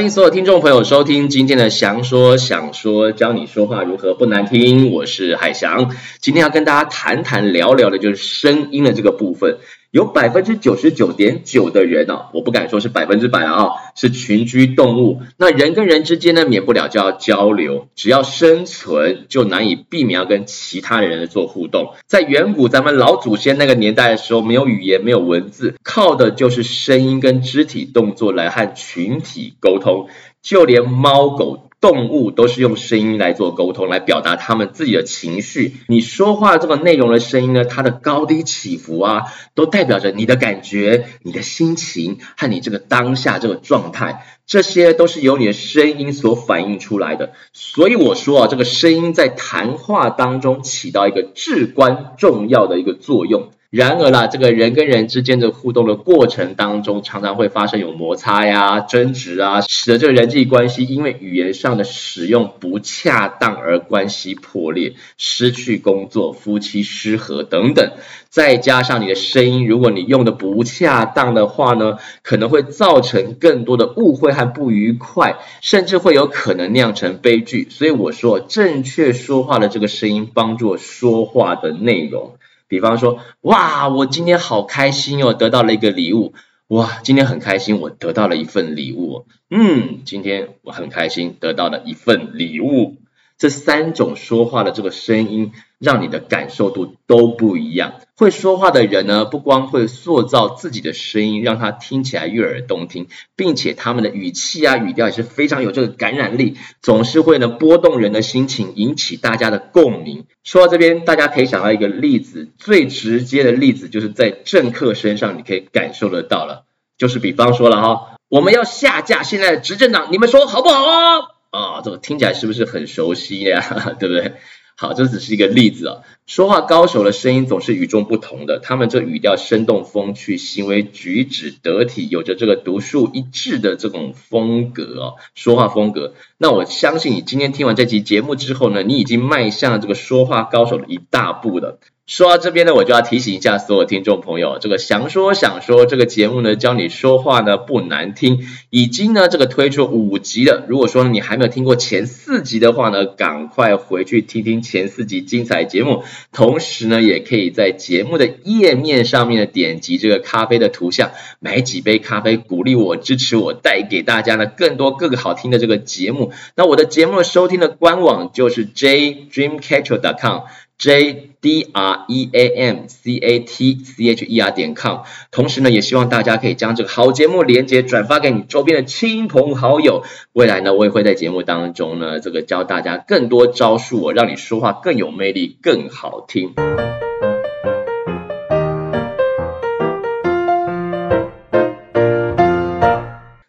欢迎所有听众朋友收听今天的祥说想说，教你说话如何不难听。我是海翔，今天要跟大家谈谈聊聊的就是声音的这个部分。有百分之九十九点九的人啊，我不敢说是百分之百啊，是群居动物。那人跟人之间呢，免不了就要交流，只要生存，就难以避免要跟其他人做互动。在远古咱们老祖先那个年代的时候，没有语言，没有文字，靠的就是声音跟肢体动作来和群体沟通，就连猫狗。动物都是用声音来做沟通，来表达他们自己的情绪。你说话这个内容的声音呢，它的高低起伏啊，都代表着你的感觉、你的心情和你这个当下这个状态，这些都是由你的声音所反映出来的。所以我说啊，这个声音在谈话当中起到一个至关重要的一个作用。然而啦，这个人跟人之间的互动的过程当中，常常会发生有摩擦呀、争执啊，使得这个人际关系因为语言上的使用不恰当而关系破裂，失去工作、夫妻失和等等。再加上你的声音，如果你用的不恰当的话呢，可能会造成更多的误会和不愉快，甚至会有可能酿成悲剧。所以我说，正确说话的这个声音，帮助说话的内容。比方说，哇，我今天好开心哦，得到了一个礼物。哇，今天很开心，我得到了一份礼物。嗯，今天我很开心，得到了一份礼物。这三种说话的这个声音，让你的感受度都不一样。会说话的人呢，不光会塑造自己的声音，让他听起来悦耳动听，并且他们的语气啊、语调也是非常有这个感染力，总是会呢拨动人的心情，引起大家的共鸣。说到这边，大家可以想到一个例子，最直接的例子就是在政客身上，你可以感受得到了，就是比方说了哈，我们要下架现在的执政党，你们说好不好啊？啊，这个听起来是不是很熟悉呀？对不对？好，这只是一个例子啊。说话高手的声音总是与众不同的，他们这语调生动风趣，行为举止得体，有着这个独树一帜的这种风格哦，说话风格。那我相信你今天听完这期节目之后呢，你已经迈向了这个说话高手的一大步了。说到这边呢，我就要提醒一下所有听众朋友，这个祥说想说这个节目呢，教你说话呢不难听，已经呢这个推出五集了。如果说你还没有听过前四集的话呢，赶快回去听听前四集精彩节目。同时呢，也可以在节目的页面上面呢点击这个咖啡的图像，买几杯咖啡，鼓励我，支持我，带给大家呢更多更好听的这个节目。那我的节目收听的官网就是 jdreamcatcher.com。J D R E A M C A T C H E R 点 com，同时呢，也希望大家可以将这个好节目连接转发给你周边的亲朋好友。未来呢，我也会在节目当中呢，这个教大家更多招数，我让你说话更有魅力，更好听。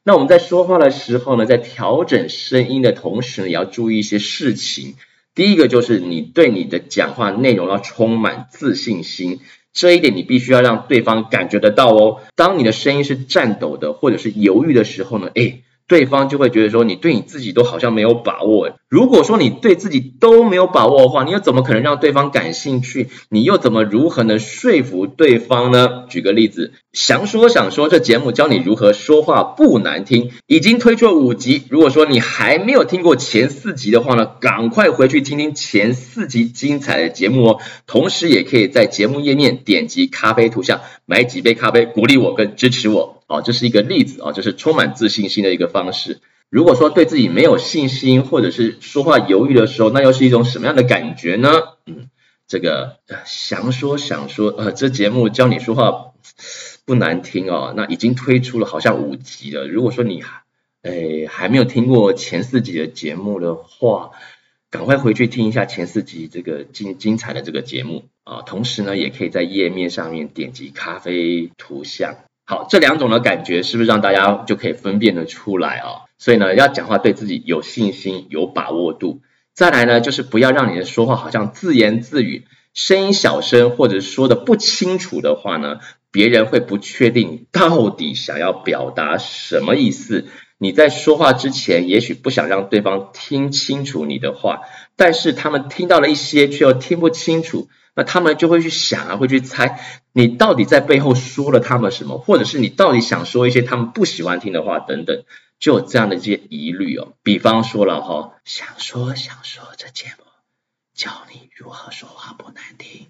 那我们在说话的时候呢，在调整声音的同时呢，也要注意一些事情。第一个就是你对你的讲话内容要充满自信心，这一点你必须要让对方感觉得到哦。当你的声音是颤抖的或者是犹豫的时候呢，诶，对方就会觉得说你对你自己都好像没有把握。如果说你对自己都没有把握的话，你又怎么可能让对方感兴趣？你又怎么如何能说服对方呢？举个例子，祥说想说这节目教你如何说话不难听，已经推出了五集。如果说你还没有听过前四集的话呢，赶快回去听听前四集精彩的节目哦。同时，也可以在节目页面点击咖啡图像，买几杯咖啡，鼓励我跟支持我哦。这是一个例子啊，这是充满自信心的一个方式。如果说对自己没有信心，或者是说话犹豫的时候，那又是一种什么样的感觉呢？嗯，这个想说想说，呃，这节目教你说话不难听哦。那已经推出了好像五集了。如果说你还诶还没有听过前四集的节目的话，赶快回去听一下前四集这个精精彩的这个节目啊。同时呢，也可以在页面上面点击咖啡图像。好，这两种的感觉是不是让大家就可以分辨得出来啊？所以呢，要讲话对自己有信心、有把握度。再来呢，就是不要让你的说话好像自言自语，声音小声或者说的不清楚的话呢，别人会不确定到底想要表达什么意思。你在说话之前，也许不想让对方听清楚你的话，但是他们听到了一些，却又听不清楚。他们就会去想啊，会去猜你到底在背后说了他们什么，或者是你到底想说一些他们不喜欢听的话等等。就有这样的一些疑虑哦。比方说了哈，想说想说这节目教你如何说话不难听，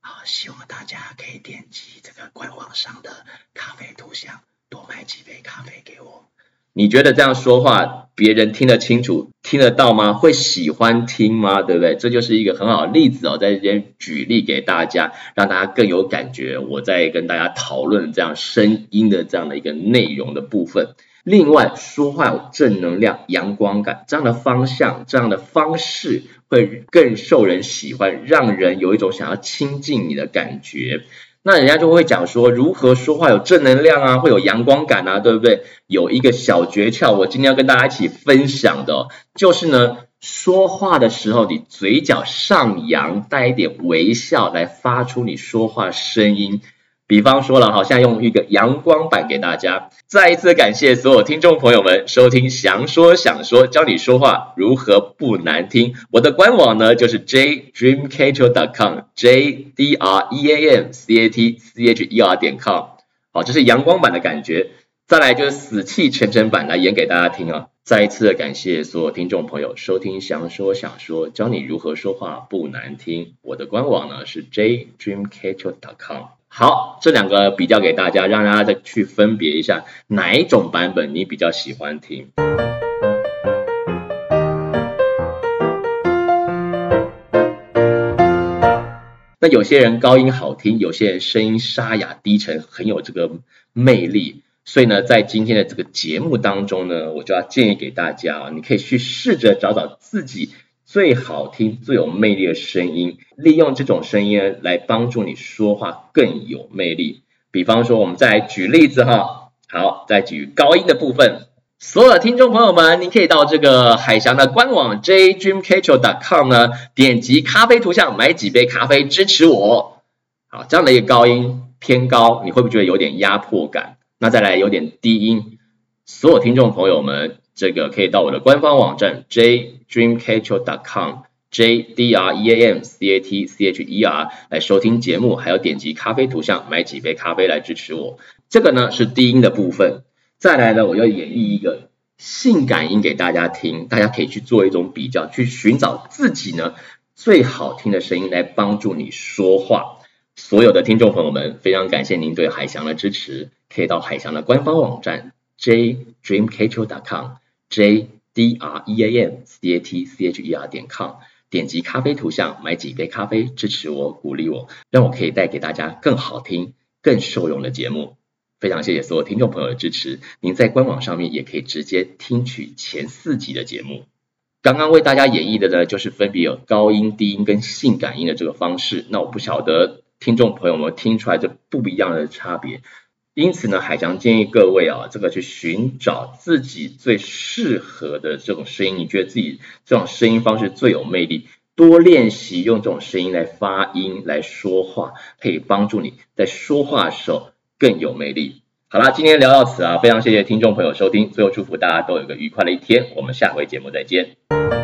好，希望大家可以点击这个官网上的咖啡图像，多买几杯咖啡给我。你觉得这样说话，别人听得清楚、听得到吗？会喜欢听吗？对不对？这就是一个很好的例子哦，在这边举例给大家，让大家更有感觉。我在跟大家讨论这样声音的这样的一个内容的部分。另外，说话有正能量、阳光感，这样的方向、这样的方式会更受人喜欢，让人有一种想要亲近你的感觉。那人家就会讲说，如何说话有正能量啊，会有阳光感啊，对不对？有一个小诀窍，我今天要跟大家一起分享的，就是呢，说话的时候，你嘴角上扬，带一点微笑，来发出你说话声音。比方说了，好像用一个阳光版给大家。再一次感谢所有听众朋友们收听祥说想说，教你说话如何不难听。我的官网呢就是 jdreamcatcher.com，j d r e a m c a t c h e r 点 com。好，这是阳光版的感觉。再来就是死气沉沉版来演给大家听啊。再一次的感谢所有听众朋友收听祥说想说，教你如何说话不难听。我的官网呢是 jdreamcatcher.com。好，这两个比较给大家，让大家再去分别一下哪一种版本你比较喜欢听。那有些人高音好听，有些人声音沙哑低沉，很有这个魅力。所以呢，在今天的这个节目当中呢，我就要建议给大家啊，你可以去试着找找自己。最好听、最有魅力的声音，利用这种声音来帮助你说话更有魅力。比方说，我们再来举例子哈，好，再举高音的部分。所有听众朋友们，你可以到这个海翔的官网 jdreamcatcher.com 呢，点击咖啡图像，买几杯咖啡支持我。好，这样的一个高音偏高，你会不会觉得有点压迫感？那再来有点低音，所有听众朋友们。这个可以到我的官方网站 jdreamcatcher.com，j d r e a m c a t c h e r 来收听节目，还有点击咖啡图像买几杯咖啡来支持我。这个呢是低音的部分，再来呢我要演绎一个性感音给大家听，大家可以去做一种比较，去寻找自己呢最好听的声音来帮助你说话。所有的听众朋友们，非常感谢您对海翔的支持，可以到海翔的官方网站 jdreamcatcher.com。J d r e a m c a t c h e r 点 com，点击咖啡图像，买几杯咖啡，支持我，鼓励我，让我可以带给大家更好听、更受用的节目。非常谢谢所有听众朋友的支持。您在官网上面也可以直接听取前四集的节目。刚刚为大家演绎的呢，就是分别有高音、低音跟性感音的这个方式。那我不晓得听众朋友们听出来这不一样的差别。因此呢，海翔建议各位啊，这个去寻找自己最适合的这种声音，你觉得自己这种声音方式最有魅力，多练习用这种声音来发音来说话，可以帮助你在说话的时候更有魅力。好啦，今天聊到此啊，非常谢谢听众朋友收听，最后祝福大家都有个愉快的一天，我们下回节目再见。